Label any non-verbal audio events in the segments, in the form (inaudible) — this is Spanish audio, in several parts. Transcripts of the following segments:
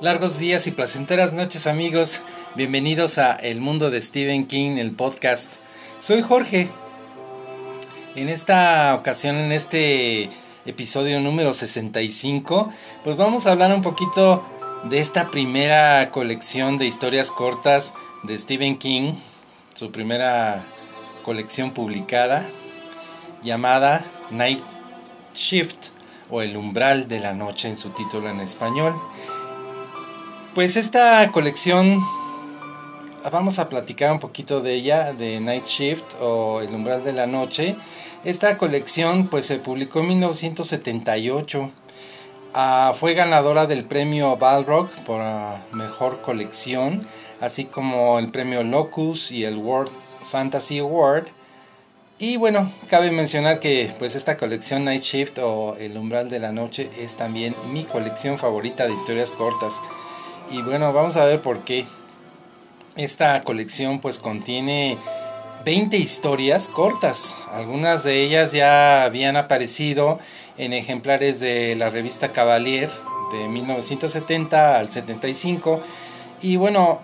Largos días y placenteras noches amigos, bienvenidos a El Mundo de Stephen King, el podcast. Soy Jorge. En esta ocasión, en este episodio número 65, pues vamos a hablar un poquito de esta primera colección de historias cortas de Stephen King, su primera colección publicada, llamada Night Shift o El umbral de la noche en su título en español. Pues esta colección, vamos a platicar un poquito de ella, de Night Shift o El umbral de la noche. Esta colección pues se publicó en 1978. Ah, fue ganadora del premio Balrog por ah, mejor colección, así como el premio Locus y el World Fantasy Award. Y bueno, cabe mencionar que pues esta colección Night Shift o El umbral de la noche es también mi colección favorita de historias cortas. Y bueno, vamos a ver por qué. Esta colección pues contiene 20 historias cortas. Algunas de ellas ya habían aparecido en ejemplares de la revista Cavalier de 1970 al 75. Y bueno,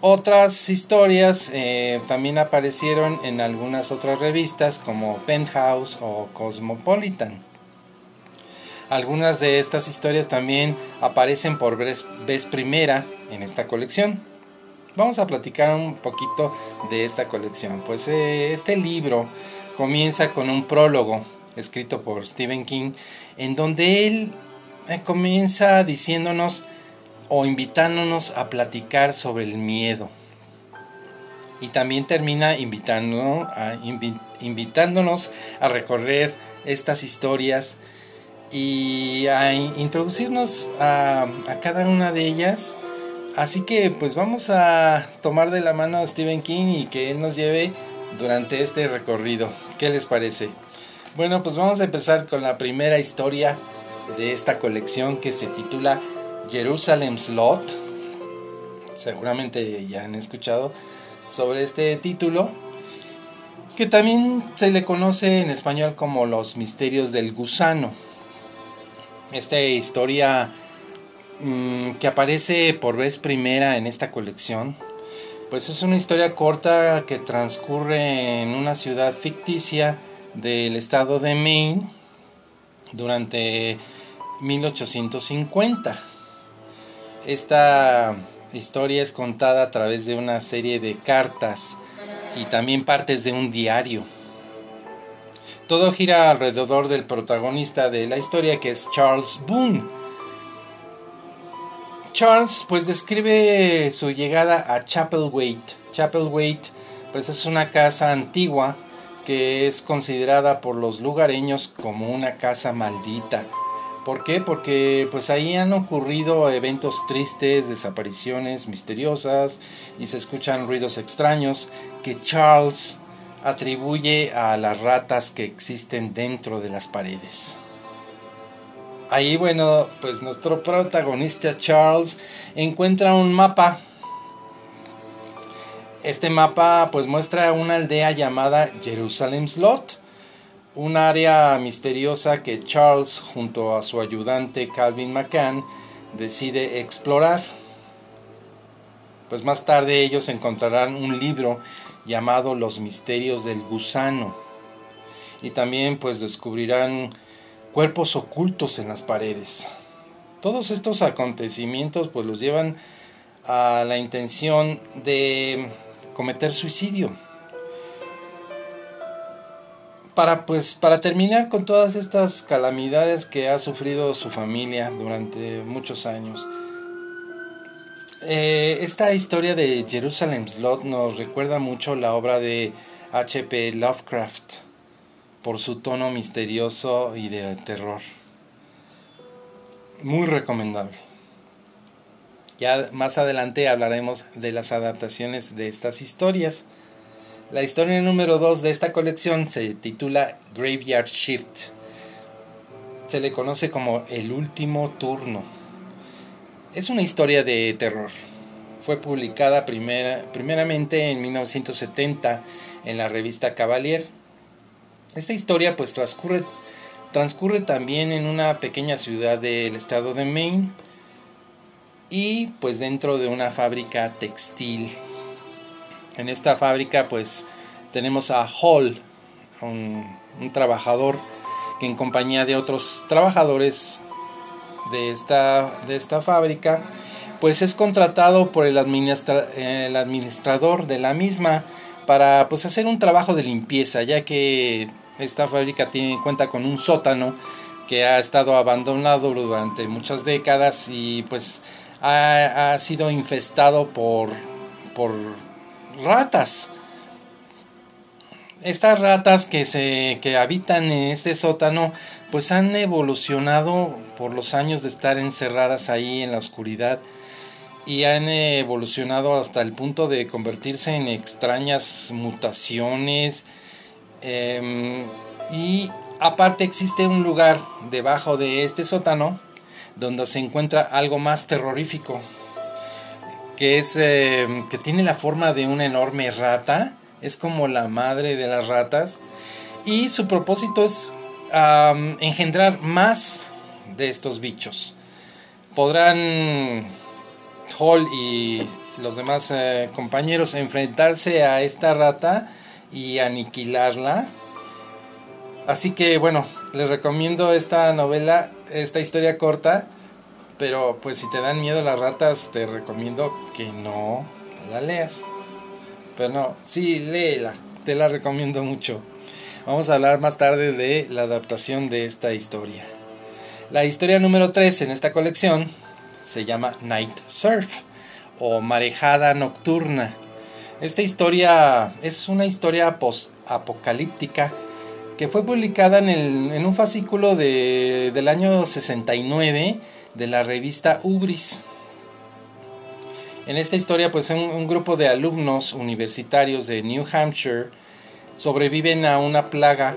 otras historias eh, también aparecieron en algunas otras revistas como Penthouse o Cosmopolitan. Algunas de estas historias también aparecen por vez, primera en esta colección. Vamos a platicar un poquito de esta colección. Pues eh, este libro comienza con un prólogo escrito por Stephen King en donde él eh, comienza diciéndonos o invitándonos a platicar sobre el miedo. Y también termina invitándonos a, invitándonos a recorrer estas historias y a introducirnos a, cada una de ellas. Así que pues vamos a tomar de la mano a Stephen King y que él nos lleve durante este recorrido. ¿Qué les parece? Bueno, pues vamos a empezar con la primera historia de esta colección que se titula Jerusalem Slot. Seguramente ya han escuchado sobre este título, que también se le conoce en español como Los Misterios del Gusano esta historia mm, que aparece por vez primera en esta colección, pues es una historia corta que transcurre en una ciudad ficticia del estado de Maine durante 1850. Esta historia es contada a través de una serie de cartas y también partes de un diario. Todo gira alrededor del protagonista de la historia que es Charles Boone. Charles pues describe su llegada a Chapelwaite. Chapelwaite pues es una casa antigua que es considerada por los lugareños como una casa maldita. ¿Por qué? Porque pues ahí han ocurrido eventos tristes, desapariciones misteriosas y se escuchan ruidos extraños que Charles atribuye a las ratas que existen dentro de las paredes. Ahí, bueno, pues nuestro protagonista Charles encuentra un mapa. Este mapa pues muestra una aldea llamada Jerusalem Slot, un área misteriosa que Charles junto a su ayudante Calvin McCann decide explorar. Pues más tarde ellos encontrarán un libro llamado Los Misterios del Gusano. Y también pues descubrirán cuerpos ocultos en las paredes. Todos estos acontecimientos pues los llevan a la intención de cometer suicidio. Para pues para terminar con todas estas calamidades que ha sufrido su familia durante muchos años. Eh, esta historia de Jerusalem Slot nos recuerda mucho la obra de H.P. Lovecraft por su tono misterioso y de terror. Muy recomendable. Ya más adelante hablaremos de las adaptaciones de estas historias. La historia número 2 de esta colección se titula Graveyard Shift. Se le conoce como El último turno. Es una historia de terror. Fue publicada primeramente en 1970 en la revista Cavalier. Esta historia pues transcurre, transcurre también en una pequeña ciudad del estado de Maine. y pues dentro de una fábrica textil. En esta fábrica pues tenemos a Hall, un, trabajador que en compañía de otros trabajadores de esta, de esta fábrica pues es contratado por el, el administrador de la misma para pues hacer un trabajo de limpieza ya que esta fábrica tiene cuenta con un sótano que ha estado abandonado durante muchas décadas y pues ha, sido infestado por, por ratas. Estas ratas que, se, que habitan en este sótano pues han evolucionado por los años de estar encerradas ahí en la oscuridad y han evolucionado hasta el punto de convertirse en extrañas mutaciones. Em, y aparte existe un lugar debajo de este sótano donde se encuentra algo más terrorífico, que es eh, que tiene la forma de una enorme rata, es como la madre de las ratas, y su propósito es engendrar más de estos bichos. Podrán Hall y los demás eh, compañeros enfrentarse a esta rata y aniquilarla. Así que bueno, les recomiendo esta novela esta historia corta, pero pues si te dan miedo las ratas, te recomiendo que no la leas. Pero no, sí, léela, te la recomiendo mucho. Vamos a hablar más tarde de la adaptación de esta historia. La historia número 3 en esta colección se llama Night Surf o Marejada Nocturna. Esta historia es una historia post-apocalíptica que fue publicada en, el, en un fascículo de, del año 69 de la revista Ubris. En esta historia, pues un, grupo de alumnos universitarios de New Hampshire sobreviven a una plaga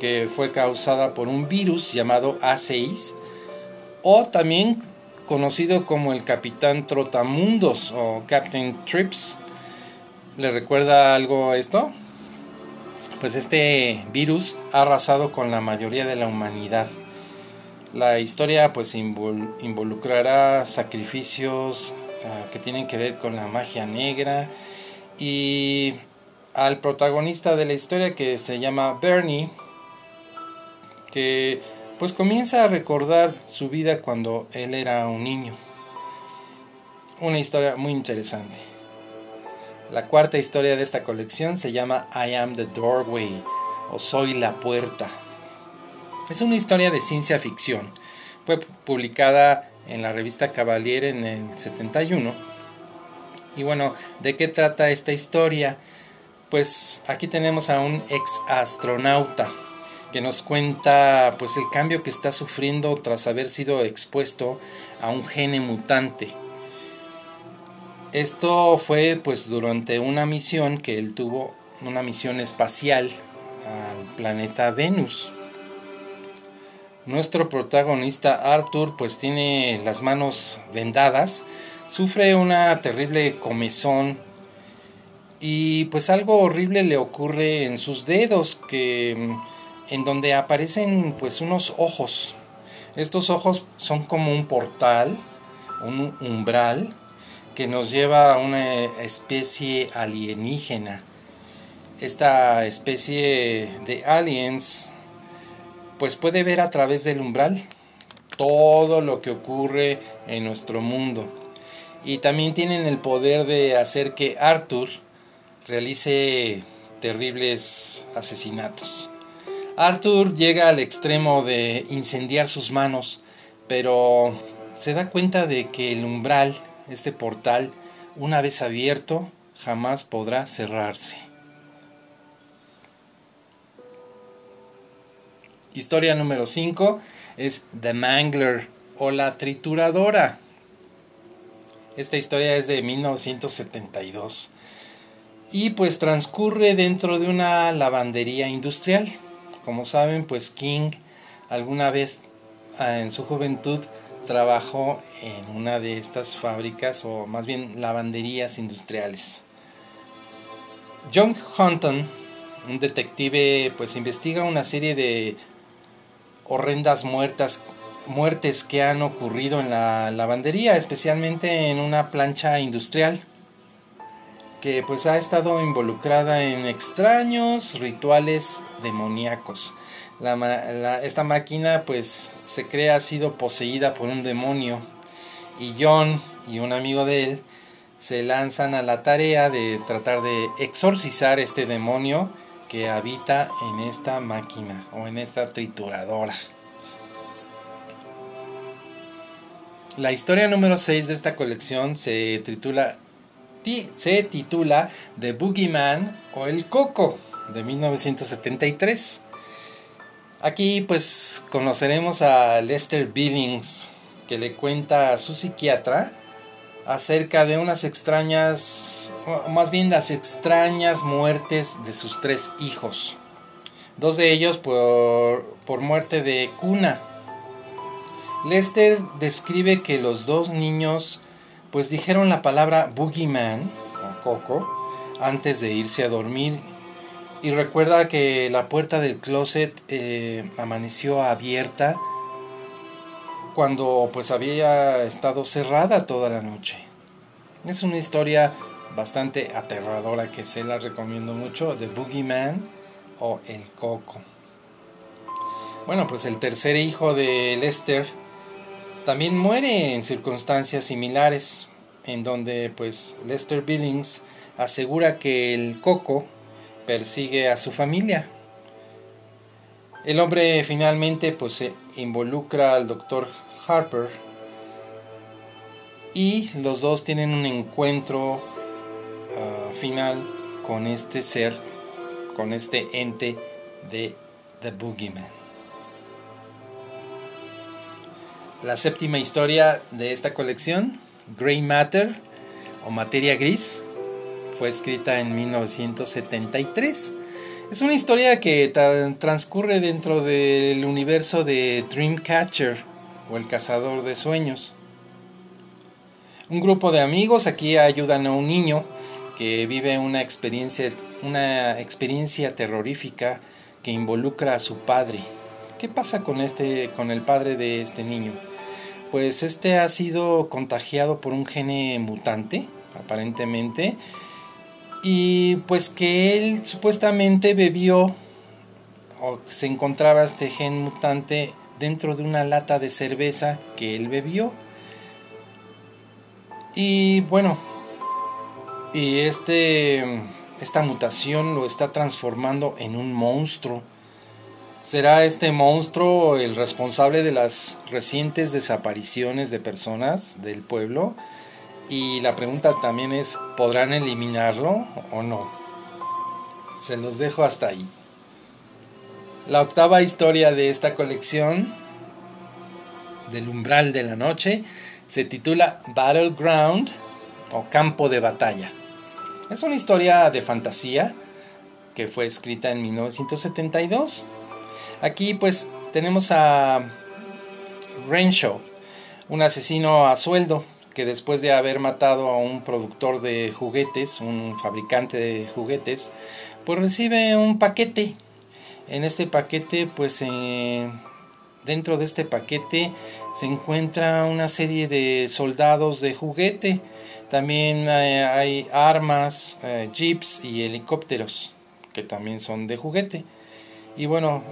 que fue causada por un virus llamado A6 o también conocido como el Capitán Trotamundos o Captain Trips. ¿Le recuerda algo esto? pues este virus ha arrasado con la mayoría de la humanidad. La historia pues involucrará sacrificios ah, que tienen que ver con la magia negra y al protagonista de la historia que se llama Bernie que pues comienza a recordar su vida cuando él era un niño. Una historia muy interesante. La cuarta historia de esta colección se llama I Am the Doorway o Soy la Puerta. Es una historia de ciencia ficción. Fue publicada en la revista Cavalier en el 71. Y bueno, ¿de qué trata esta historia? Pues aquí tenemos a un ex astronauta que nos cuenta pues el cambio que está sufriendo tras haber sido expuesto a un gene mutante esto fue pues durante una misión que él tuvo, una misión espacial al planeta Venus. Nuestro protagonista Arthur pues tiene las manos vendadas, sufre una terrible comezón y pues algo horrible le ocurre en sus dedos que en donde aparecen pues unos ojos. Estos ojos son como un portal, un umbral que nos lleva a una especie alienígena. Esta especie de aliens pues puede ver a través del umbral todo lo que ocurre en nuestro mundo. Y también tienen el poder de hacer que Arthur realice terribles asesinatos. Arthur llega al extremo de incendiar sus manos, pero se da cuenta de que el umbral este portal, una vez abierto, jamás podrá cerrarse. Historia número 5 es The Mangler o la trituradora. Esta historia es de 1972 y pues transcurre dentro de una lavandería industrial. Como saben, pues King alguna vez ah, en su juventud trabajó en una de estas fábricas o más bien lavanderías industriales. John Hunton, un detective, pues investiga una serie de horrendas muertas, muertes que han ocurrido en la lavandería, especialmente en una plancha industrial que pues ha estado involucrada en extraños rituales demoníacos. esta máquina pues se cree ha sido poseída por un demonio y John y un amigo de él se lanzan a la tarea de tratar de exorcizar este demonio que habita en esta máquina o en esta trituradora. La historia número 6 de esta colección se titula, se The Boogeyman o El Coco de 1973. Aquí pues conoceremos a Lester Billings que le cuenta a su psiquiatra acerca de unas extrañas, más bien las extrañas muertes de sus tres hijos. Dos de ellos por, por muerte de cuna Lester describe que los dos niños pues dijeron la palabra boogeyman o coco antes de irse a dormir y recuerda que la puerta del closet eh, amaneció abierta cuando pues había estado cerrada toda la noche. Es una historia bastante aterradora que se la recomiendo mucho, The Boogeyman o El Coco. Bueno, pues el tercer hijo de Lester también muere en circunstancias similares, en donde pues Lester Billings asegura que el coco persigue a su familia. El hombre finalmente pues se involucra al doctor Harper y los dos tienen un encuentro ah, final con este ser, con este ente de The Boogeyman. La séptima historia de esta colección, Grey Matter o Materia Gris, fue escrita en 1973. Es una historia que transcurre dentro del universo de Dreamcatcher o el cazador de sueños. Un grupo de amigos aquí ayudan a un niño que vive una experiencia, una experiencia terrorífica que involucra a su padre. ¿Qué pasa con este con el padre de este niño? pues este ha sido contagiado por un gene mutante, aparentemente, y pues que él supuestamente bebió o se encontraba este gen mutante dentro de una lata de cerveza que él bebió. Y bueno, y este esta mutación lo está transformando en un monstruo ¿Será este monstruo el responsable de las recientes desapariciones de personas del pueblo? Y la pregunta también es, ¿podrán eliminarlo o no? Se los dejo hasta ahí. La octava historia de esta colección, del umbral de la noche, se titula Battleground o Campo de Batalla. Es una historia de fantasía que fue escrita en 1972 Aquí pues tenemos a Renshaw, un asesino a sueldo que después de haber matado a un productor de juguetes, un fabricante de juguetes, pues recibe un paquete. En este paquete pues eh, dentro de este paquete se encuentra una serie de soldados de juguete. También eh, hay armas, eh, jeeps y helicópteros que también son de juguete. Y bueno,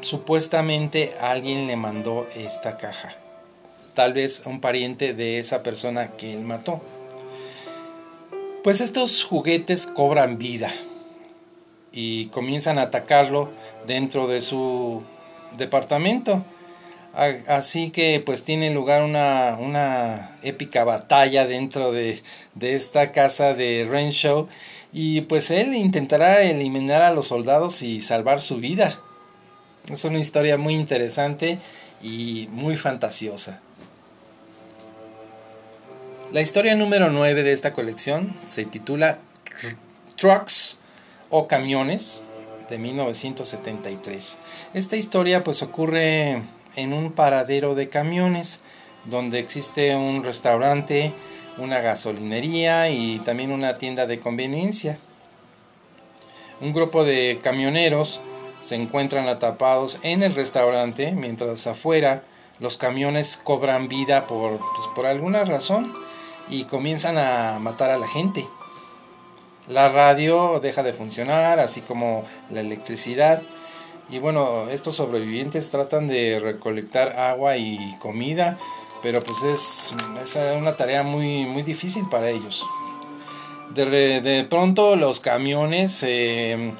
supuestamente alguien le mandó esta caja. Tal vez un pariente de esa persona que él mató. Pues estos juguetes cobran vida y comienzan a atacarlo dentro de su departamento. Así que pues tiene lugar una, una épica batalla dentro de, de esta casa de Renshaw y pues él intentará eliminar a los soldados y salvar su vida. Es una historia muy interesante y muy fantasiosa. La historia número 9 de esta colección se titula Trucks o Camiones de 1973. Esta historia pues ocurre en un paradero de camiones donde existe un restaurante, una gasolinería y también una tienda de conveniencia. Un grupo de camioneros se encuentran atrapados en el restaurante mientras afuera los camiones cobran vida por, pues, por alguna razón y comienzan a matar a la gente. La radio deja de funcionar, así como la electricidad. Y bueno, estos sobrevivientes tratan de recolectar agua y comida, pero pues es, una tarea muy, muy difícil para ellos. De, de pronto los camiones se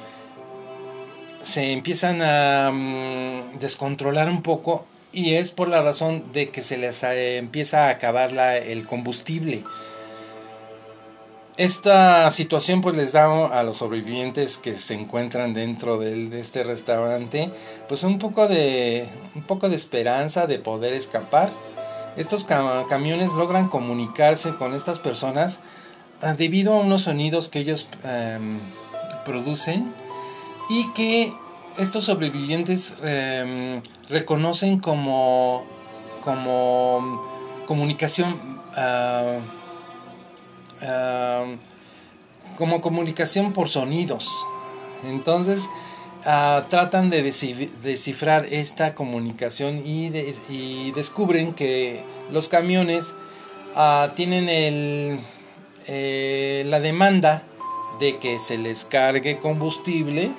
empiezan a mm, descontrolar un poco y es por la razón de que se les eh, empieza a acabar la, el combustible. Esta situación pues les da a los sobrevivientes que se encuentran dentro de, este restaurante pues un poco de un poco de esperanza de poder escapar. Estos camiones logran comunicarse con estas personas ah, debido a unos sonidos que ellos em, producen y que estos sobrevivientes em, reconocen como, como comunicación ah, ah, como comunicación por sonidos. Entonces ah, tratan de descifrar esta comunicación y, y descubren que los camiones tienen el, eh, la demanda de que se les cargue combustible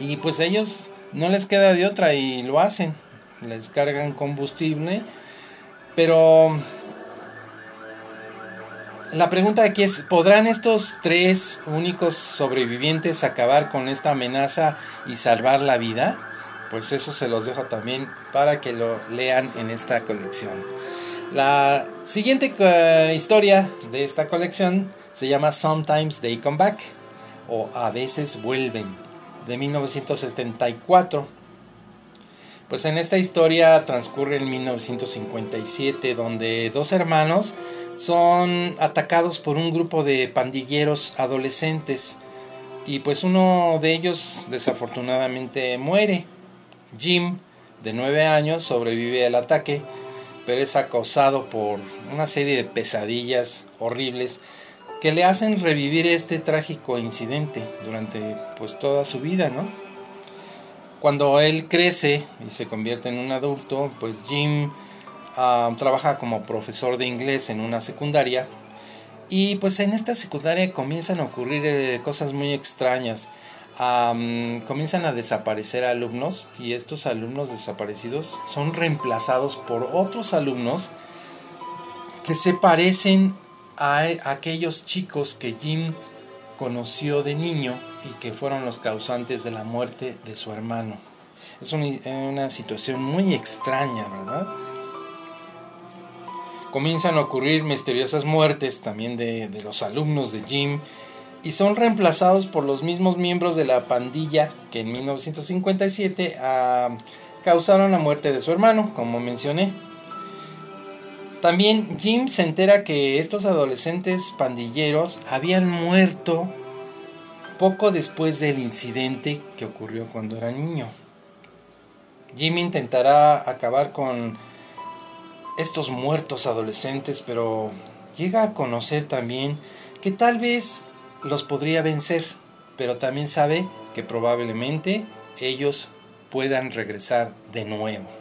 y pues ellos no les queda de otra y lo hacen. Les cargan combustible. Pero la pregunta aquí es, ¿podrán estos tres únicos sobrevivientes acabar con esta amenaza y salvar la vida? Pues eso se los dejo también para que lo lean en esta colección. La siguiente eh, historia de esta colección se llama Sometimes They Come Back o A veces vuelven de 1974. Pues en esta historia transcurre en 1957, donde dos hermanos son atacados por un grupo de pandilleros adolescentes y pues uno de ellos desafortunadamente muere. Jim, de 9 años, sobrevive al ataque, pero es acosado por una serie de pesadillas horribles que le hacen revivir este trágico incidente durante pues toda su vida, ¿no? Cuando él crece y se convierte en un adulto, pues Jim ah, trabaja como profesor de inglés en una secundaria y pues en esta secundaria comienzan a ocurrir eh, cosas muy extrañas. comienzan a desaparecer alumnos y estos alumnos desaparecidos son reemplazados por otros alumnos que se parecen a aquellos chicos que Jim conoció de niño y que fueron los causantes de la muerte de su hermano. Es una, situación muy extraña, ¿verdad? Comienzan a ocurrir misteriosas muertes también de, de los alumnos de Jim y son reemplazados por los mismos miembros de la pandilla que en 1957 ah, causaron la muerte de su hermano, como mencioné. También Jim se entera que estos adolescentes pandilleros habían muerto poco después del incidente que ocurrió cuando era niño. Jim intentará acabar con estos muertos adolescentes, pero llega a conocer también que tal vez los podría vencer, pero también sabe que probablemente ellos puedan regresar de nuevo.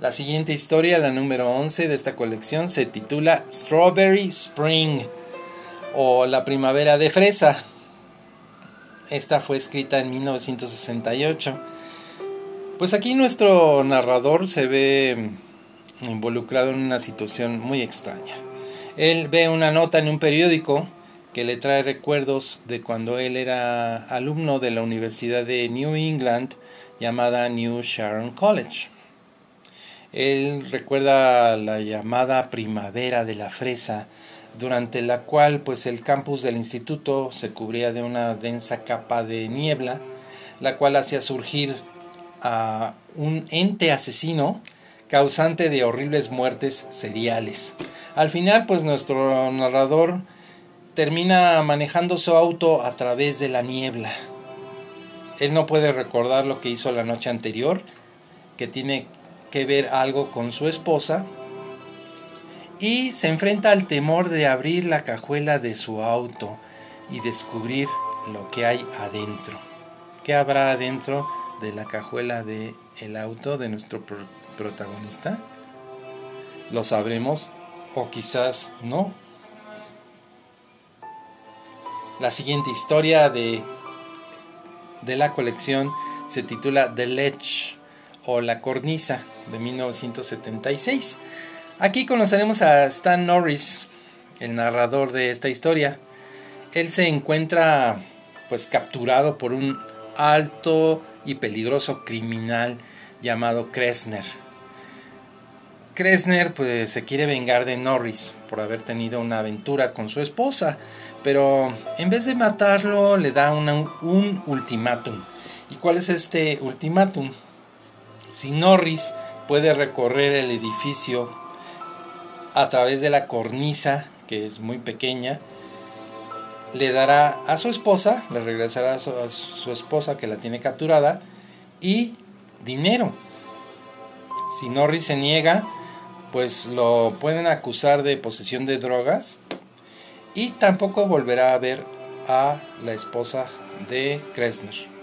La siguiente historia, la número 11 de esta colección, se titula Strawberry Spring o La Primavera de Fresa. Esta fue escrita en 1968. Pues aquí nuestro narrador se ve involucrado en una situación muy extraña. Él ve una nota en un periódico que le trae recuerdos de cuando él era alumno de la Universidad de New England llamada New Sharon College. Él recuerda la llamada primavera de la fresa, durante la cual pues el campus del instituto se cubría de una densa capa de niebla, la cual hacía surgir a un ente asesino causante de horribles muertes seriales. Al final pues nuestro narrador termina manejando su auto a través de la niebla. Él no puede recordar lo que hizo la noche anterior, que tiene que ver algo con su esposa y se enfrenta al temor de abrir la cajuela de su auto y descubrir lo que hay adentro. ¿Qué habrá adentro de la cajuela del el auto de nuestro protagonista? Lo sabremos o quizás no. La siguiente historia de, de la colección se titula The Ledge o La Cornisa de 1976. Aquí conoceremos a Stan Norris, el narrador de esta historia. Él se encuentra pues capturado por un alto y peligroso criminal llamado Kressner. Kressner pues se quiere vengar de Norris por haber tenido una aventura con su esposa, pero en vez de matarlo le da un ultimátum. ¿Y cuál es este ultimátum? Si Norris puede recorrer el edificio a través de la cornisa, que es muy pequeña, le dará a su esposa, le regresará a su, esposa que la tiene capturada, y dinero. Si Norris se niega, pues lo pueden acusar de posesión de drogas y tampoco volverá a ver a la esposa de Kressner.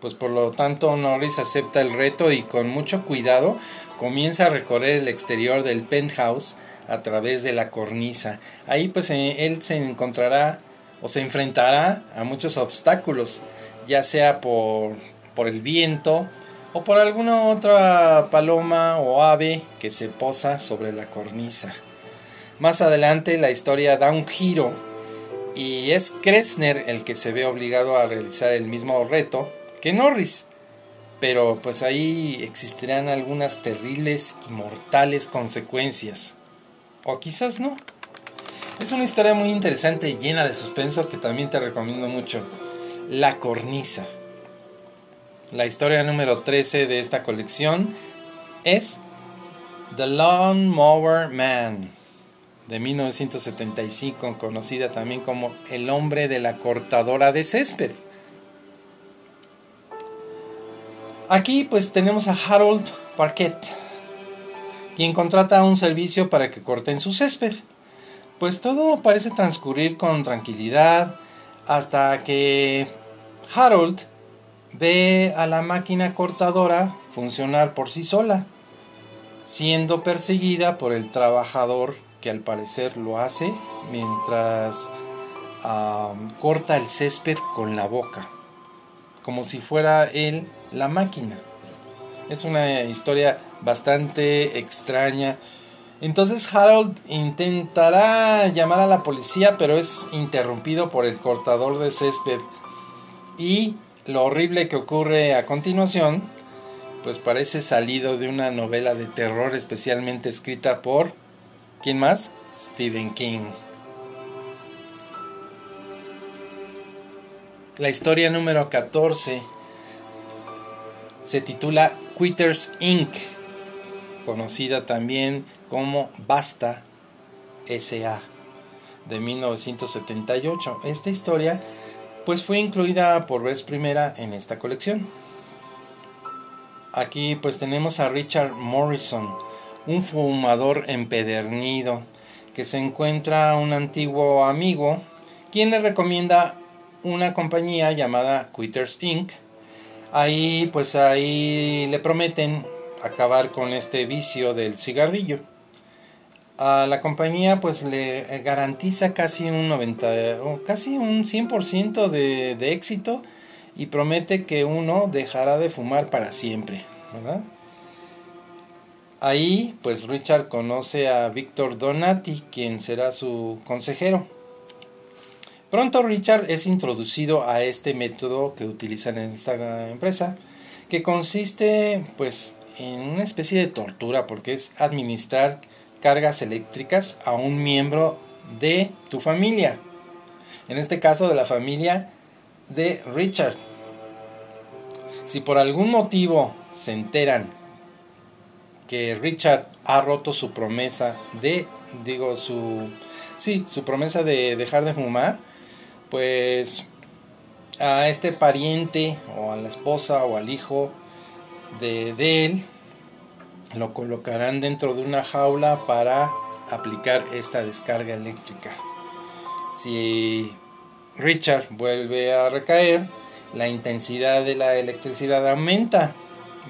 Pues por lo tanto Norris acepta el reto y con mucho cuidado comienza a recorrer el exterior del penthouse a través de la cornisa. Ahí pues eh, él se encontrará o se enfrentará a muchos obstáculos, ya sea por, por el viento o por alguna otra paloma o ave que se posa sobre la cornisa. Más adelante la historia da un giro y es Kressner el que se ve obligado a realizar el mismo reto que Norris. Pero pues ahí existirán algunas terribles y mortales consecuencias. O quizás no. Es una historia muy interesante y llena de suspenso que también te recomiendo mucho. La cornisa. La historia número 13 de esta colección es The Lawn Mower Man de 1975, conocida también como El hombre de la cortadora de césped. Aquí pues tenemos a Harold Parquet, quien contrata un servicio para que corten su césped. Pues todo parece transcurrir con tranquilidad hasta que Harold ve a la máquina cortadora funcionar por sí sola, siendo perseguida por el trabajador que al parecer lo hace mientras corta el césped con la boca, como si fuera él la máquina. Es una historia bastante extraña. Entonces Harold intentará llamar a la policía, pero es interrumpido por el cortador de césped. Y lo horrible que ocurre a continuación, pues parece salido de una novela de terror especialmente escrita por ¿Quién más? Stephen King. La historia número 14 se titula Quitters Inc., conocida también como Basta SA, de 1978. Esta historia pues fue incluida por vez primera en esta colección. Aquí pues tenemos a Richard Morrison, un fumador empedernido que se encuentra un antiguo amigo quien le recomienda una compañía llamada Quitters Inc. Ahí pues ahí le prometen acabar con este vicio del cigarrillo. A la compañía pues le garantiza casi un 90 o casi un 100% de, de éxito y promete que uno dejará de fumar para siempre, ¿verdad? Ahí, pues Richard conoce a Víctor Donati, quien será su consejero. Pronto Richard es introducido a este método que utilizan en esta empresa, que consiste pues en una especie de tortura porque es administrar cargas eléctricas a un miembro de tu familia. En este caso de la familia de Richard. Si por algún motivo se enteran que Richard ha roto su promesa de, digo, su, sí, su promesa de dejar de fumar, pues a este pariente o a la esposa o al hijo de, él lo colocarán dentro de una jaula para aplicar esta descarga eléctrica. Si Richard vuelve a recaer, la intensidad de la electricidad aumenta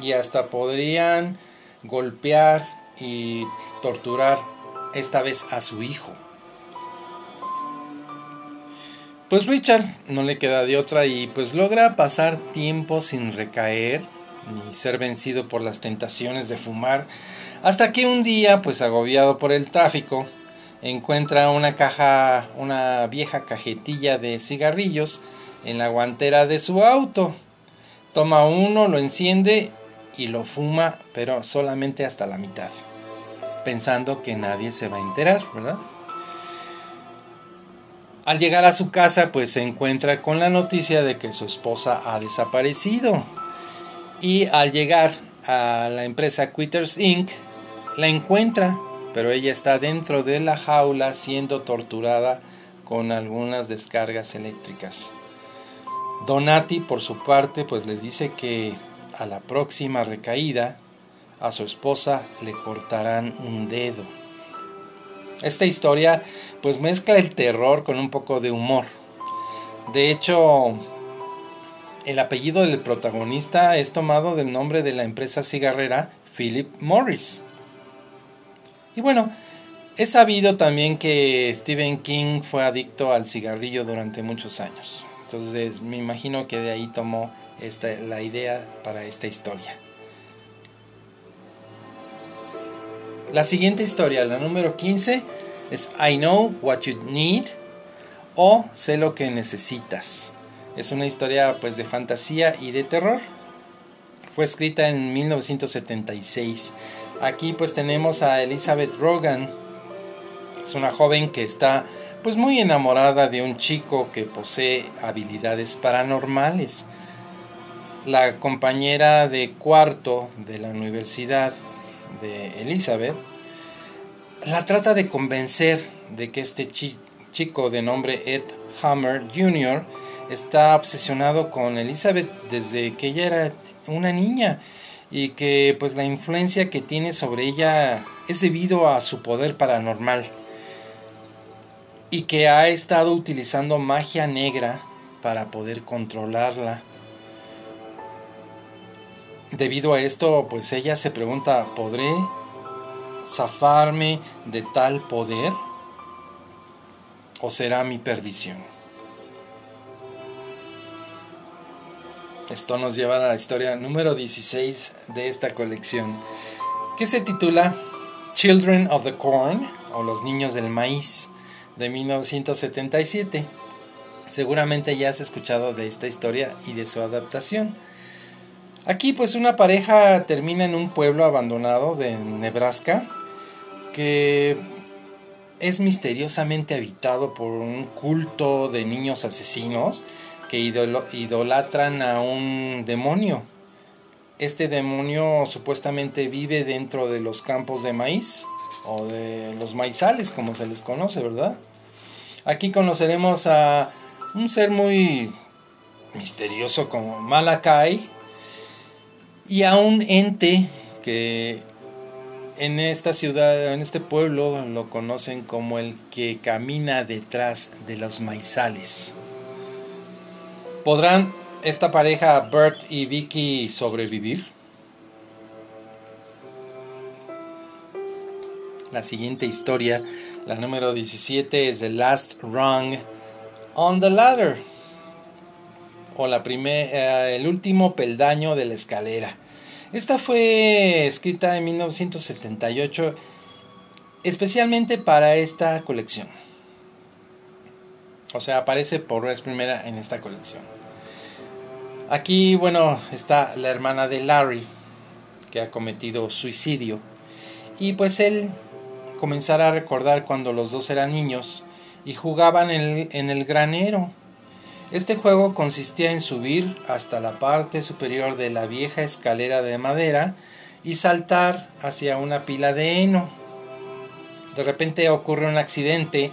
y hasta podrían golpear y torturar esta vez a su hijo. Pues Richard no le queda de otra y pues logra pasar tiempo sin recaer ni ser vencido por las tentaciones de fumar hasta que un día pues agobiado por el tráfico encuentra una caja una vieja cajetilla de cigarrillos en la guantera de su auto. Toma uno lo enciende y lo fuma pero solamente hasta la mitad pensando que nadie se va a enterar verdad al llegar a su casa, pues se encuentra con la noticia de que su esposa ha desaparecido. Y al llegar a la empresa Quitters Inc., la encuentra, pero ella está dentro de la jaula siendo torturada con algunas descargas eléctricas. Donati, por su parte, pues le dice que a la próxima recaída a su esposa le cortarán un dedo. Esta historia pues mezcla el terror con un poco de humor. De hecho, el apellido del protagonista es tomado del nombre de la empresa cigarrera Philip Morris. Y bueno, es sabido también que Stephen King fue adicto al cigarrillo durante muchos años. Entonces me imagino que de ahí tomó esta, la idea para esta historia. La siguiente historia, la número 15, es I Know What You Need o Sé lo que necesitas. Es una historia pues de fantasía y de terror. Fue escrita en 1976. Aquí pues tenemos a Elizabeth Rogan. Es una joven que está pues muy enamorada de un chico que posee habilidades paranormales. La compañera de cuarto de la universidad de Elizabeth la trata de convencer de que este chico de nombre Ed Hammer Jr. está obsesionado con Elizabeth desde que ella era una niña y que pues la influencia que tiene sobre ella es debido a su poder paranormal y que ha estado utilizando magia negra para poder controlarla. Debido a esto, pues ella se pregunta, ¿podré zafarme de tal poder? ¿O será mi perdición? Esto nos lleva a la historia número 16 de esta colección, que se titula Children of the Corn o Los Niños del Maíz de 1977. Seguramente ya has escuchado de esta historia y de su adaptación. Aquí pues una pareja termina en un pueblo abandonado de Nebraska que es misteriosamente habitado por un culto de niños asesinos que idolatran a un demonio. Este demonio supuestamente vive dentro de los campos de maíz o de los maizales, como se les conoce, ¿verdad? Aquí conoceremos a un ser muy misterioso como Malakai y a un ente que en esta ciudad, en este pueblo, lo conocen como el que camina detrás de los maizales. ¿Podrán esta pareja, Bert y Vicky, sobrevivir? La siguiente historia, la número 17, es The Last Rung on the Ladder. O la primer, eh, el último peldaño de la escalera. Esta fue escrita en 1978 especialmente para esta colección. O sea, aparece por vez primera en esta colección. Aquí, bueno, está la hermana de Larry, que ha cometido suicidio. Y pues él comenzará a recordar cuando los dos eran niños y jugaban en el, en el granero este juego consistía en subir hasta la parte superior de la vieja escalera de madera y saltar hacia una pila de heno. De repente ocurre un accidente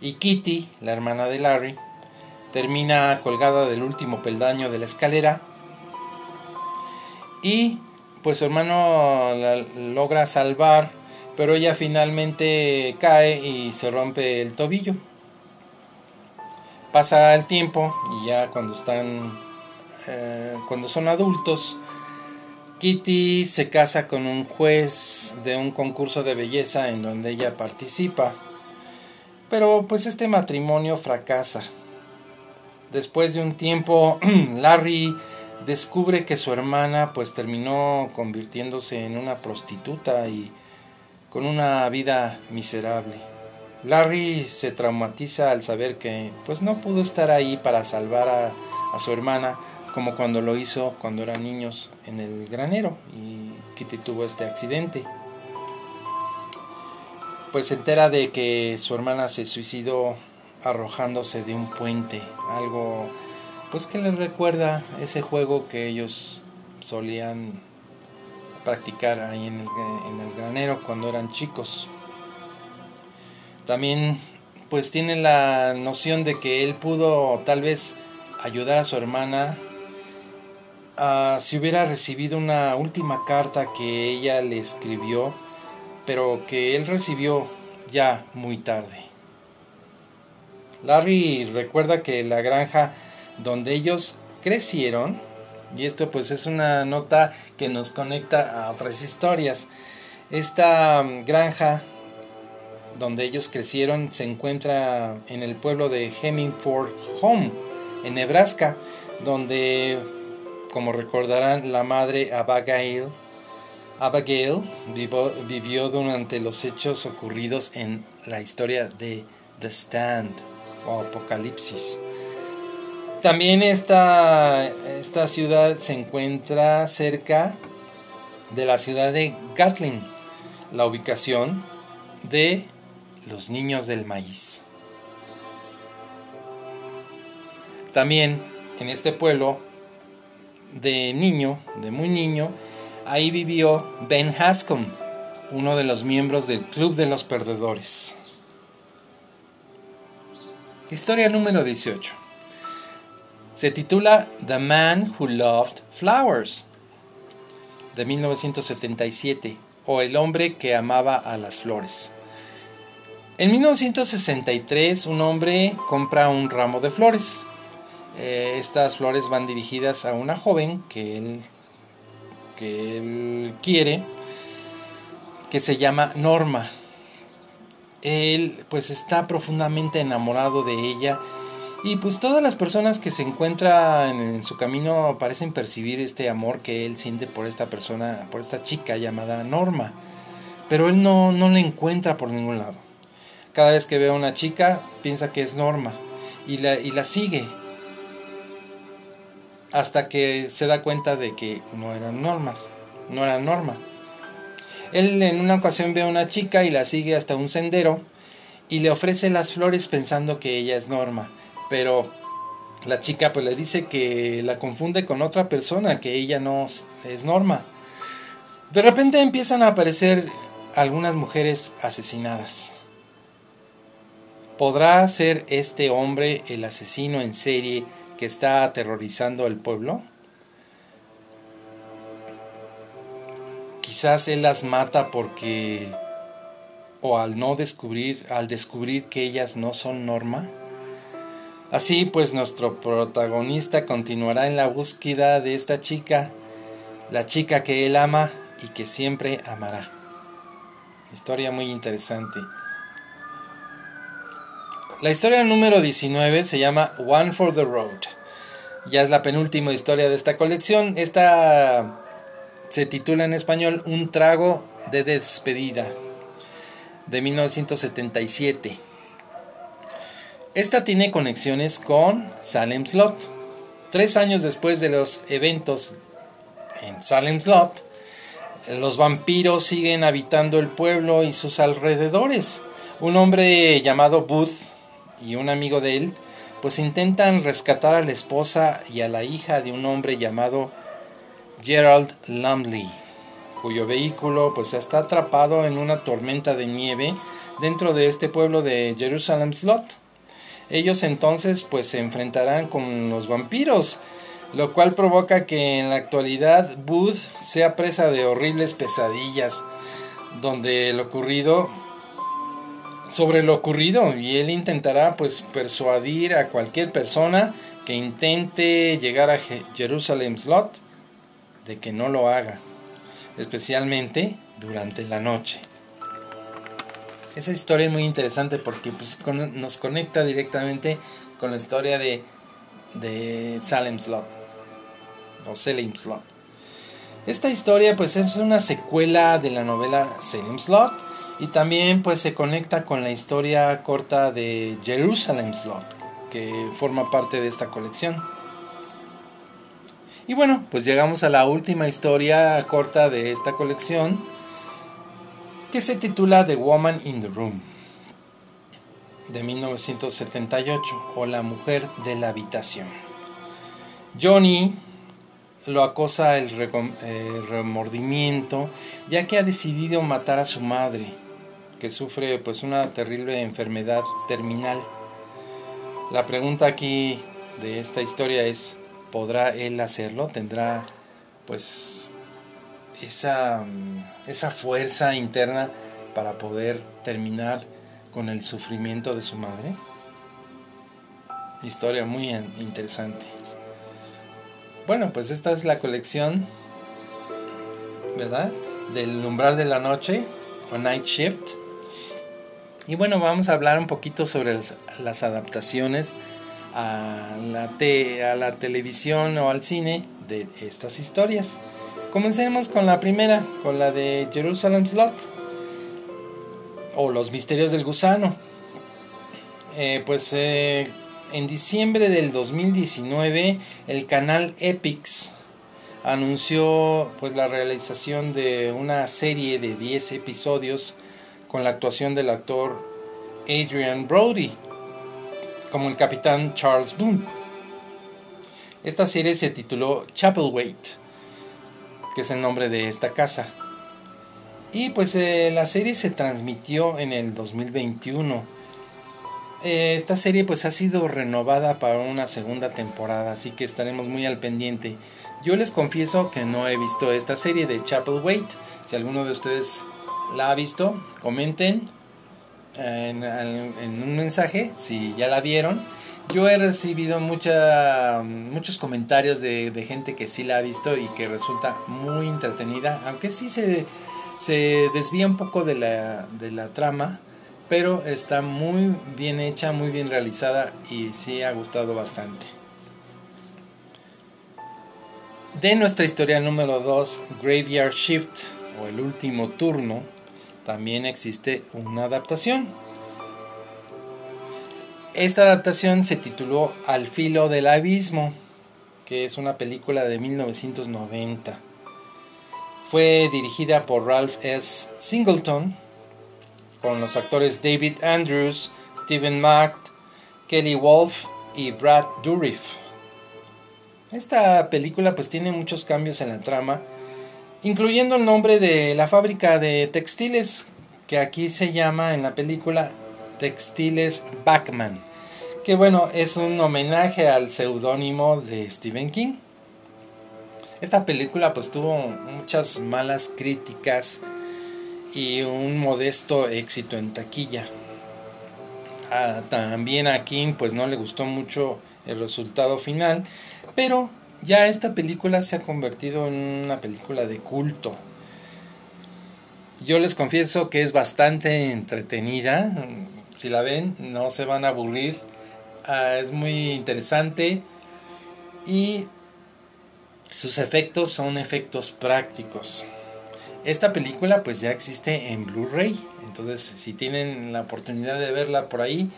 y Kitty, la hermana de Larry, termina colgada del último peldaño de la escalera y pues su hermano la logra salvar, pero ella finalmente cae y se rompe el tobillo. Pasa el tiempo y ya cuando están, eh, cuando son adultos, Kitty se casa con un juez de un concurso de belleza en donde ella participa. Pero pues este matrimonio fracasa. Después de un tiempo, (clears throat) Larry descubre que su hermana pues terminó convirtiéndose en una prostituta y con una vida miserable. Larry se traumatiza al saber que pues no pudo estar ahí para salvar a, su hermana como cuando lo hizo cuando eran niños en el granero y Kitty tuvo este accidente. Pues se entera de que su hermana se suicidó arrojándose de un puente, algo pues que le recuerda ese juego que ellos solían practicar ahí en el, en el granero cuando eran chicos. También pues tiene la noción de que él pudo tal vez ayudar a su hermana si hubiera recibido una última carta que ella le escribió, pero que él recibió ya muy tarde. Larry recuerda que la granja donde ellos crecieron, y esto pues es una nota que nos conecta a otras historias, esta um, granja donde ellos crecieron se encuentra en el pueblo de Hemingford Home, en Nebraska, donde, como recordarán, la madre Abigail, Abigail vivió durante los hechos ocurridos en la historia de The Stand o Apocalipsis. También esta, esta ciudad se encuentra cerca de la ciudad de Gatlin, la ubicación de los niños del maíz. También en este pueblo de niño, de muy niño, ahí vivió Ben Hascom, uno de los miembros del Club de los Perdedores. Historia número 18. Se titula The Man Who Loved Flowers de 1977 o El hombre que amaba a las flores. En 1963 un hombre compra un ramo de flores. Eh, estas flores van dirigidas a una joven que él, que él quiere, que se llama Norma él pues está profundamente enamorado de ella y pues todas las personas que se encuentran en su camino parecen percibir este amor que él siente por esta persona, por esta chica llamada Norma. Pero él no, no la encuentra por ningún lado. Cada vez que ve a una chica piensa que es Norma y la, y la sigue. Hasta que se da cuenta de que no eran normas, no eran Norma. Él en una ocasión ve a una chica y la sigue hasta un sendero y le ofrece las flores pensando que ella es Norma, pero la chica pues le dice que la confunde con otra persona, que ella no es Norma. De repente empiezan a aparecer algunas mujeres asesinadas. ¿Podrá ser este hombre el asesino en serie que está aterrorizando al pueblo? Quizás él las mata porque o al no descubrir, al descubrir que ellas no son norma. Así pues nuestro protagonista continuará en la búsqueda de esta chica, la chica que él ama y que siempre amará. Historia muy interesante. La historia número 19 se llama One for the Road. Ya es la penúltima historia de esta colección. Esta se titula en español Un trago de despedida de 1977. Esta tiene conexiones con Salem Slot. Tres años después de los eventos en Salem Slot, los vampiros siguen habitando el pueblo y sus alrededores. Un hombre llamado Booth y un amigo de él, pues intentan rescatar a la esposa y a la hija de un hombre llamado Gerald Lumley, cuyo vehículo pues está atrapado en una tormenta de nieve dentro de este pueblo de Jerusalem Slot. Ellos entonces pues se enfrentarán con los vampiros, lo cual provoca que en la actualidad Booth sea presa de horribles pesadillas, donde lo ocurrido sobre lo ocurrido y él intentará pues persuadir a cualquier persona que intente llegar a Jerusalem Slot de que no lo haga, especialmente durante la noche. Esa historia es muy interesante porque pues, nos conecta directamente con la historia de, de Salem Slot o Salem Slot. Esta historia pues es una secuela de la novela Salem Slot y también pues se conecta con la historia corta de Jerusalem Slot que forma parte de esta colección. Y bueno, pues llegamos a la última historia corta de esta colección que se titula The Woman in the Room de 1978 o La mujer de la habitación. Johnny lo acosa el remordimiento ya que ha decidido matar a su madre que sufre pues una terrible enfermedad terminal. La pregunta aquí de esta historia es ¿podrá él hacerlo? ¿Tendrá pues esa, esa fuerza interna para poder terminar con el sufrimiento de su madre? Historia muy interesante. Bueno, pues esta es la colección, ¿verdad? Del umbral de la noche o Night Shift. Y bueno, vamos a hablar un poquito sobre las, adaptaciones a la, a la televisión o al cine de estas historias. Comencemos con la primera, con la de Jerusalem Slot o Los Misterios del Gusano. Eh, pues eh, en diciembre del 2019 el canal Epix anunció pues la realización de una serie de 10 episodios con la actuación del actor Adrian Brody como el capitán Charles Boone. Esta serie se tituló Chapelwaite, que es el nombre de esta casa. Y pues eh, la serie se transmitió en el 2021 eh, esta serie pues ha sido renovada para una segunda temporada, así que estaremos muy al pendiente. Yo les confieso que no he visto esta serie de Chapel Wait. Si alguno de ustedes la ha visto, comenten en, un mensaje si ya la vieron. Yo he recibido muchos comentarios de, gente que sí la ha visto y que resulta muy entretenida, aunque sí se, se desvía un poco de la, de la trama pero está muy bien hecha, muy bien realizada y sí ha gustado bastante. De nuestra historia número 2, Graveyard Shift o el último turno, también existe una adaptación. Esta adaptación se tituló Al filo del abismo, que es una película de 1990. Fue dirigida por Ralph S. Singleton con los actores David Andrews, Stephen Mack, Kelly Wolf y Brad Dourif. Esta película pues tiene muchos cambios en la trama, incluyendo el nombre de la fábrica de textiles que aquí se llama en la película Textiles Backman, que bueno, es un homenaje al seudónimo de Stephen King. Esta película pues tuvo muchas malas críticas y un modesto éxito en taquilla. Ah, también a King pues no le gustó mucho el resultado final, pero ya esta película se ha convertido en una película de culto. Yo les confieso que es bastante entretenida. Si la ven, no se van a aburrir. Ah, es muy interesante y sus efectos son efectos prácticos. Esta película pues ya existe en Blu-ray, entonces si tienen la oportunidad de verla por ahí,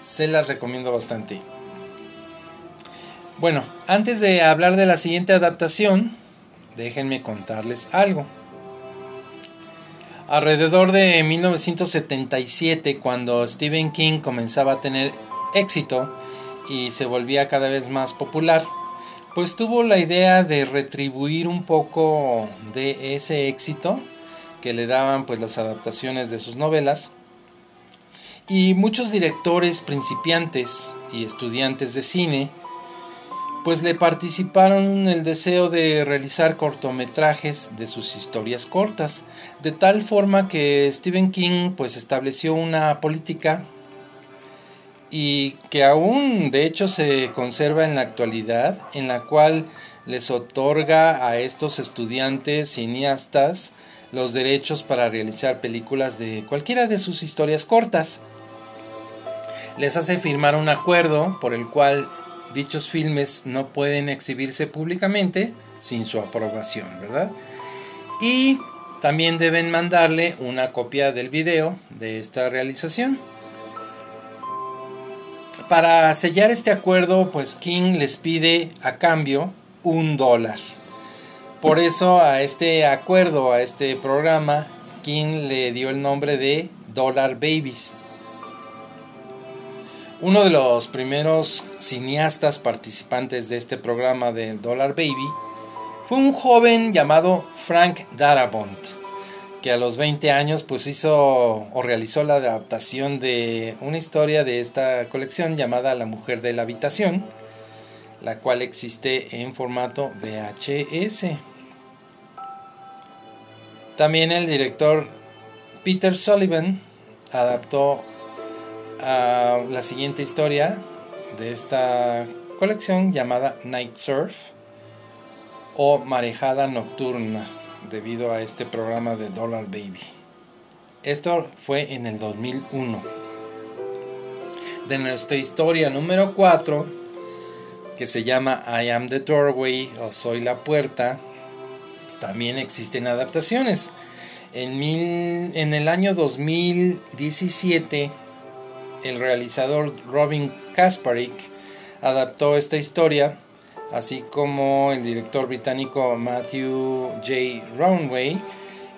se las recomiendo bastante. Bueno, antes de hablar de la siguiente adaptación, déjenme contarles algo. Alrededor de 1977, cuando Stephen King comenzaba a tener éxito y se volvía cada vez más popular, pues tuvo la idea de retribuir un poco de ese éxito que le daban pues las adaptaciones de sus novelas y muchos directores principiantes y estudiantes de cine pues le participaron el deseo de realizar cortometrajes de sus historias cortas, de tal forma que Stephen King pues estableció una política y que aún de hecho se conserva en la actualidad, en la cual les otorga a estos estudiantes cineastas los derechos para realizar películas de cualquiera de sus historias cortas. Les hace firmar un acuerdo por el cual dichos filmes no pueden exhibirse públicamente sin su aprobación, ¿verdad? Y también deben mandarle una copia del video de esta realización. Para sellar este acuerdo, pues King les pide a cambio un dólar. Por eso a este acuerdo, a este programa, King le dio el nombre de Dollar Babies. Uno de los primeros cineastas participantes de este programa de Dollar Baby fue un joven llamado Frank Darabont, que a los 20 años pues hizo o realizó la adaptación de una historia de esta colección llamada La mujer de la habitación, la cual existe en formato VHS. También el director Peter Sullivan adaptó a la siguiente historia de esta colección llamada Night Surf o Marejada Nocturna debido a este programa de Dollar Baby. Esto fue en el 2001. De nuestra historia número 4, que se llama I Am the Doorway o Soy la Puerta, también existen adaptaciones. En, en el año 2017, el realizador Robin Kasparik adaptó esta historia, así como el director británico Matthew J. Roundway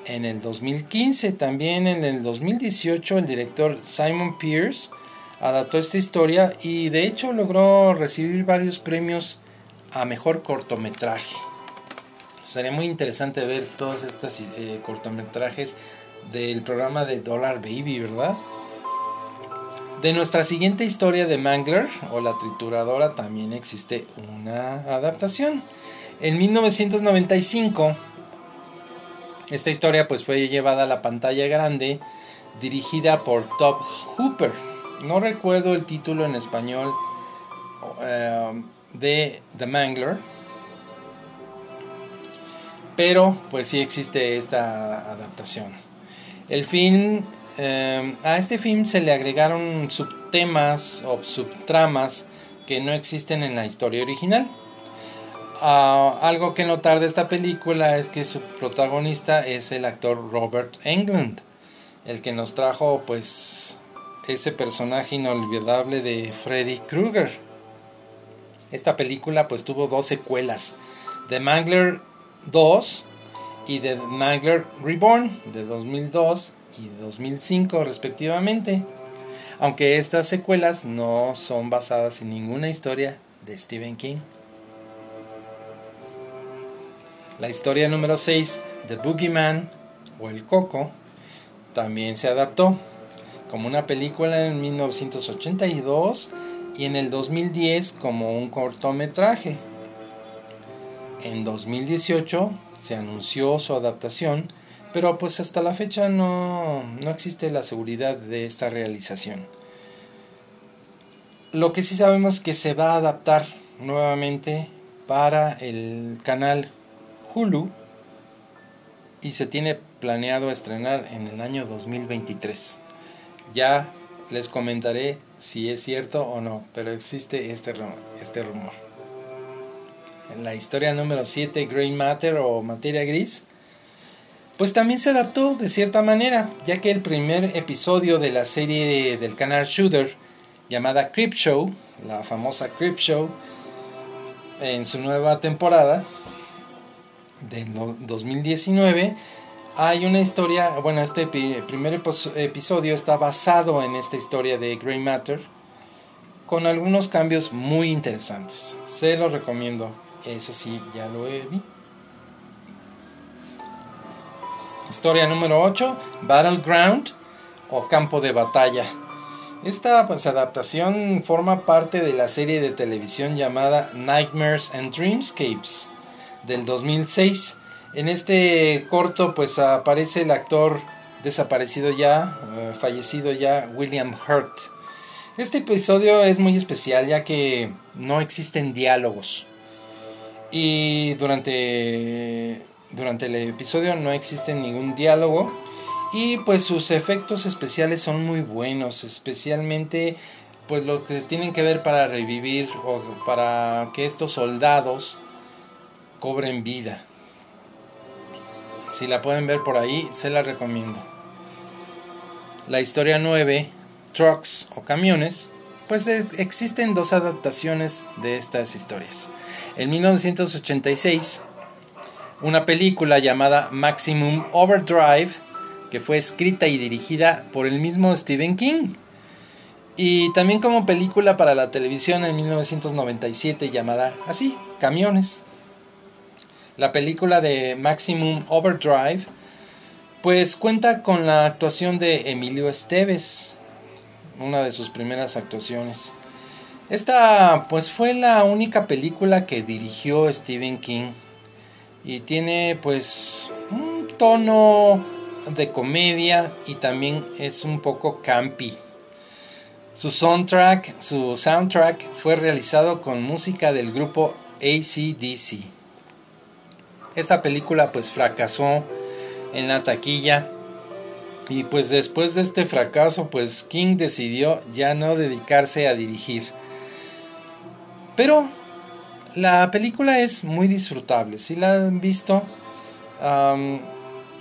en el 2015. También en el 2018 el director Simon Pierce adaptó esta historia y de hecho logró recibir varios premios a mejor cortometraje. Sería muy interesante ver todos estos eh, cortometrajes del programa de Dollar Baby, ¿verdad? De nuestra siguiente historia de Mangler o la trituradora también existe una adaptación. En 1995 esta historia pues fue llevada a la pantalla grande dirigida por Top Hooper. No recuerdo el título en español eh, de The Mangler. Pero pues sí existe esta adaptación. El film Em, a este film se le agregaron subtemas o subtramas que no existen en la historia original. Ah, algo que notar de esta película es que su protagonista es el actor Robert Englund, el que nos trajo pues ese personaje inolvidable de Freddy Krueger. Esta película pues tuvo dos secuelas, The Mangler 2 y The Mangler Reborn de 2002 y 2005 respectivamente, aunque estas secuelas no son basadas en ninguna historia de Stephen King. La historia número 6, The Boogeyman o El Coco, también se adaptó como una película en 1982 y en el 2010 como un cortometraje. En 2018 se anunció su adaptación pero pues hasta la fecha no, no existe la seguridad de esta realización. Lo que sí sabemos es que se va a adaptar nuevamente para el canal Hulu y se tiene planeado estrenar en el año 2023. Ya les comentaré si es cierto o no, pero existe este, este rumor. En la historia número 7, Grey Matter o Materia Gris, pues también se adaptó de cierta manera, ya que el primer episodio de la serie del canal Shooter, llamada Creep Show, la famosa Creep Show, en su nueva temporada del 2019, hay una historia, bueno, este primer episodio está basado en esta historia de Grey Matter, con algunos cambios muy interesantes. Se los recomiendo, ese sí, ya lo vi. Historia número 8, Battleground o campo de batalla. Esta pues, adaptación forma parte de la serie de televisión llamada Nightmares and Dreamscapes del 2006. En este corto pues aparece el actor desaparecido ya, eh, fallecido ya, William Hurt. Este episodio es muy especial ya que no existen diálogos. Y durante, durante el episodio no existe ningún diálogo. Y pues sus efectos especiales son muy buenos, especialmente pues lo que tienen que ver para revivir o para que estos soldados cobren vida. Si la pueden ver por ahí, se la recomiendo. La historia 9, Trucks o Camiones, pues existen dos adaptaciones de estas historias. En 1986, una película llamada Maximum Overdrive, que fue escrita y dirigida por el mismo Stephen King. Y también como película para la televisión en 1997 llamada así, Camiones. La película de Maximum Overdrive pues cuenta con la actuación de Emilio Esteves, una de sus primeras actuaciones. Esta pues fue la única película que dirigió Stephen King y tiene pues un tono de comedia y también es un poco campy. Su soundtrack, su soundtrack fue realizado con música del grupo ACDC. Esta película pues fracasó en la taquilla y pues después de este fracaso pues King decidió ya no dedicarse a dirigir. Pero la película es muy disfrutable. Si la han visto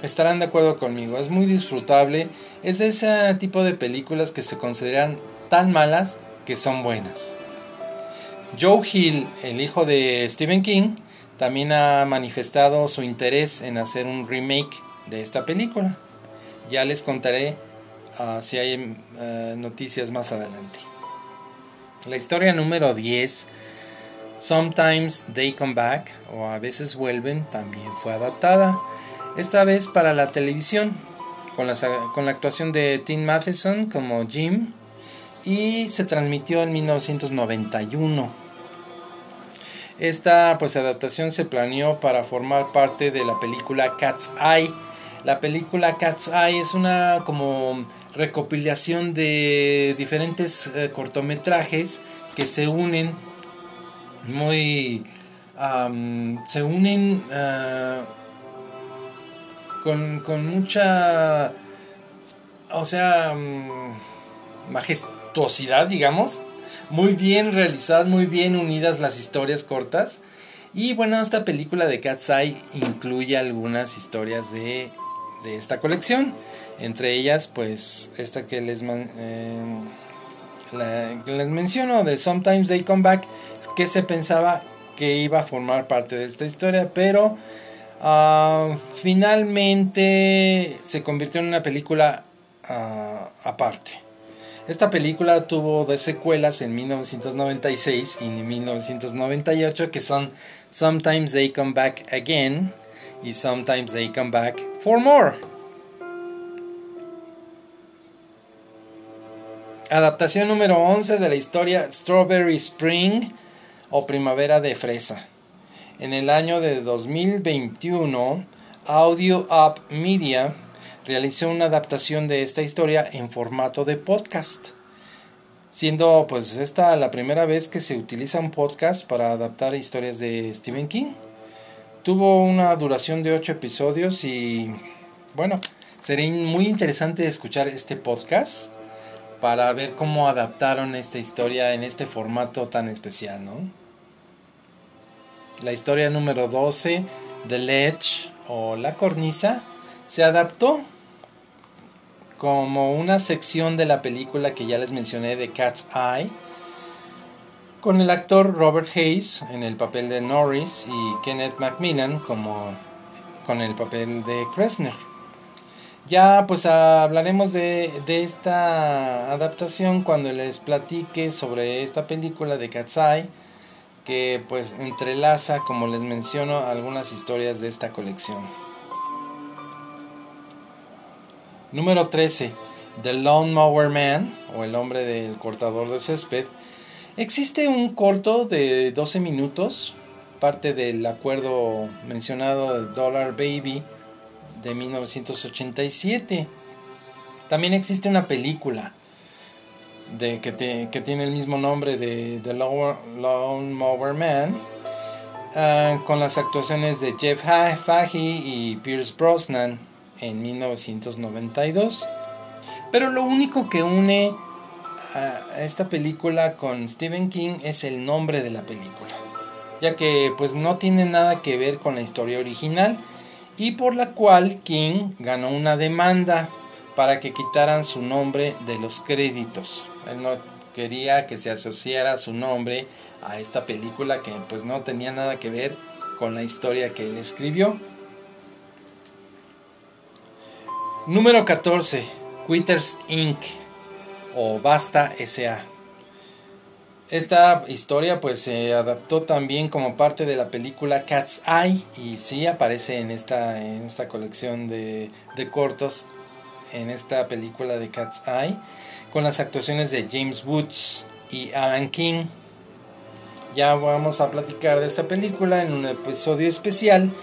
estarán de acuerdo conmigo. Es muy disfrutable. Es de ese tipo de películas que se consideran tan malas que son buenas. Joe Hill, el hijo de Stephen King, también ha manifestado su interés en hacer un remake de esta película. Ya les contaré ah, si hay eh, noticias más adelante. La historia número 10, Sometimes They Come Back, o a veces vuelven, también fue adaptada. Esta vez para la televisión, con la, con la actuación de Tim Matheson como Jim, y se transmitió en 1991. Esta pues adaptación se planeó para formar parte de la película Cat's Eye. La película Cat's Eye es una como recopilación de diferentes eh, cortometrajes que se unen muy se unen ah, con, con, mucha o sea majestuosidad digamos muy bien realizadas, muy bien unidas las historias cortas. Y bueno, esta película de Cat's Eye incluye algunas historias de, de esta colección. Entre ellas, pues, esta que les, eh, les menciono de Sometimes They Come Back, que se pensaba que iba a formar parte de esta historia, pero ah, finalmente se convirtió en una película ah, aparte. Esta película tuvo dos secuelas en 1996 y 1998 que son Sometimes They Come Back Again y Sometimes They Come Back for More. Adaptación número 11 de la historia Strawberry Spring o Primavera de Fresa. En el año de 2021, Audio Up Media realizó una adaptación de esta historia en formato de podcast, siendo pues esta la primera vez que se utiliza un podcast para adaptar historias de Stephen King. Tuvo una duración de 8 episodios y bueno, sería muy interesante escuchar este podcast para ver cómo adaptaron esta historia en este formato tan especial, ¿no? La historia número 12, The Ledge o La Cornisa, se adaptó como una sección de la película que ya les mencioné de Cat's Eye, con el actor Robert Hayes en el papel de Norris y Kenneth Macmillan como con el papel de Kressner. Ya pues hablaremos de, de, esta adaptación cuando les platique sobre esta película de Eye que pues entrelaza como les menciono algunas historias de esta colección. Número 13. The Lawn Mower Man o El hombre del cortador de césped, existe un corto de 12 minutos, parte del acuerdo mencionado de Dollar Baby de 1987. También existe una película de, que, tiene el mismo nombre de The Lawn Mower Man, ah, con las actuaciones de Jeff Fahey y Pierce Brosnan en 1992. Pero lo único que une a esta película con Stephen King es el nombre de la película, ya que pues no tiene nada que ver con la historia original y por la cual King ganó una demanda para que quitaran su nombre de los créditos. Él no quería que se asociara su nombre a esta película que pues no tenía nada que ver con la historia que él escribió. Número 14. Quitters Inc. o Basta S.A. Esta historia pues se adaptó también como parte de la película Cat's Eye y sí aparece en esta, esta colección de, de cortos en esta película de Cat's Eye con las actuaciones de James Woods y Alan King. Ya vamos a platicar de esta película en un episodio especial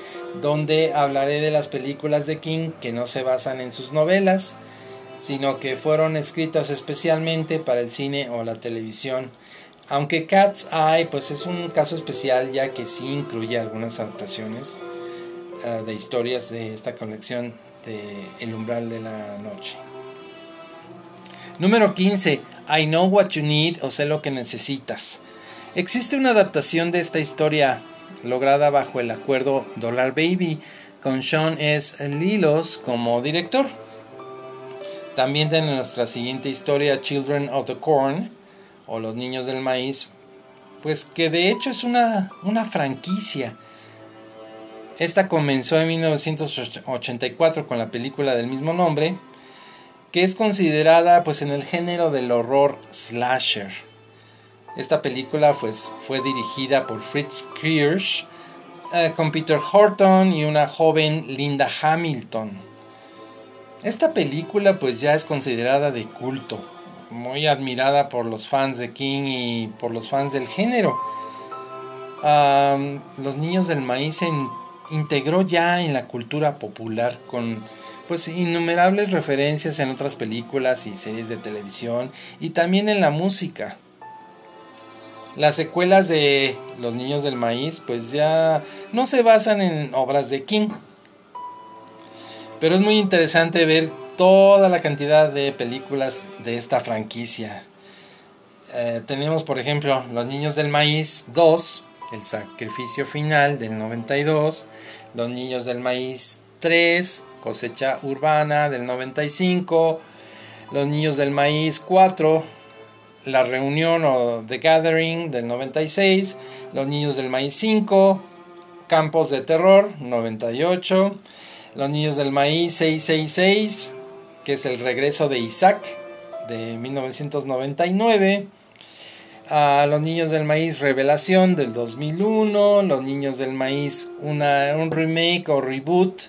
donde hablaré de las películas de King que no se basan en sus novelas, sino que fueron escritas especialmente para el cine o la televisión. Aunque Cat's Eye pues es un caso especial ya que sí incluye algunas adaptaciones eh, de historias de esta colección de El umbral de la noche. Número 15. I know what you need o sé lo que necesitas. Existe una adaptación de esta historia lograda bajo el acuerdo Dollar Baby con Sean S. Lilos como director. También de nuestra siguiente historia Children of the Corn o Los Niños del Maíz, pues que de hecho es una, una franquicia. Esta comenzó en 1984 con la película del mismo nombre, que es considerada pues en el género del horror slasher. Esta película pues, fue dirigida por Fritz Kirsch eh, con Peter Horton y una joven Linda Hamilton. Esta película pues ya es considerada de culto, muy admirada por los fans de King y por los fans del género. los niños del maíz se integró ya en la cultura popular con pues innumerables referencias en otras películas y series de televisión y también en la música. Las secuelas de Los Niños del Maíz pues ya no se basan en obras de King. Pero es muy interesante ver toda la cantidad de películas de esta franquicia. Eh, tenemos por ejemplo Los Niños del Maíz 2, El Sacrificio Final del 92, Los Niños del Maíz 3, Cosecha Urbana del 95, Los Niños del Maíz 4, la reunión o The Gathering del 96, Los Niños del Maíz 5, Campos de Terror 98, Los Niños del Maíz 666, que es el regreso de Isaac de 1999, a Los Niños del Maíz Revelación del 2001, Los Niños del Maíz una, un remake o reboot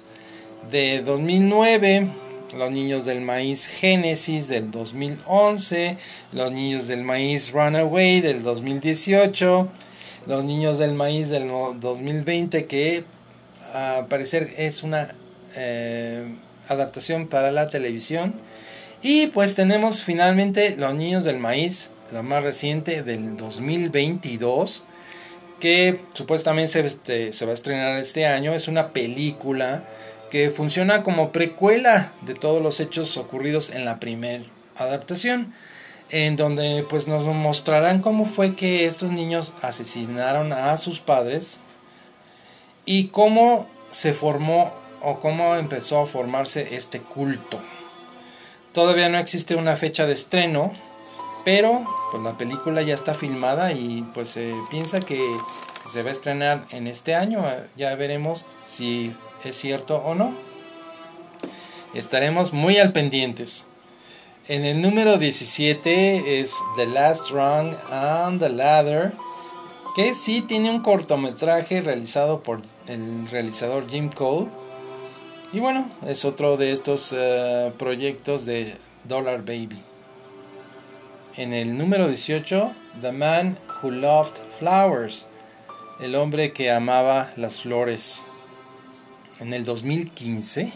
de 2009, los Niños del Maíz Génesis del 2011, Los Niños del Maíz Runaway del 2018, Los Niños del Maíz del 2020 que a parecer es una eh, adaptación para la televisión. Y pues tenemos finalmente Los Niños del Maíz, la más reciente del 2022, que supuestamente se, este, se va a estrenar este año. Es una película que funciona como precuela de todos los hechos ocurridos en la primera adaptación, en donde pues nos mostrarán cómo fue que estos niños asesinaron a sus padres y cómo se formó o cómo empezó a formarse este culto. Todavía no existe una fecha de estreno, pero pues la película ya está filmada y pues se piensa que se va a estrenar en este año. Ya veremos si es cierto o no. Estaremos muy al pendientes. En el número 17 es The Last Rung on the Ladder, que sí tiene un cortometraje realizado por el realizador Jim Cole. Y bueno, es otro de estos eh, proyectos de Dollar Baby. En el número 18, The Man Who Loved Flowers, el hombre que amaba las flores. En el 2015,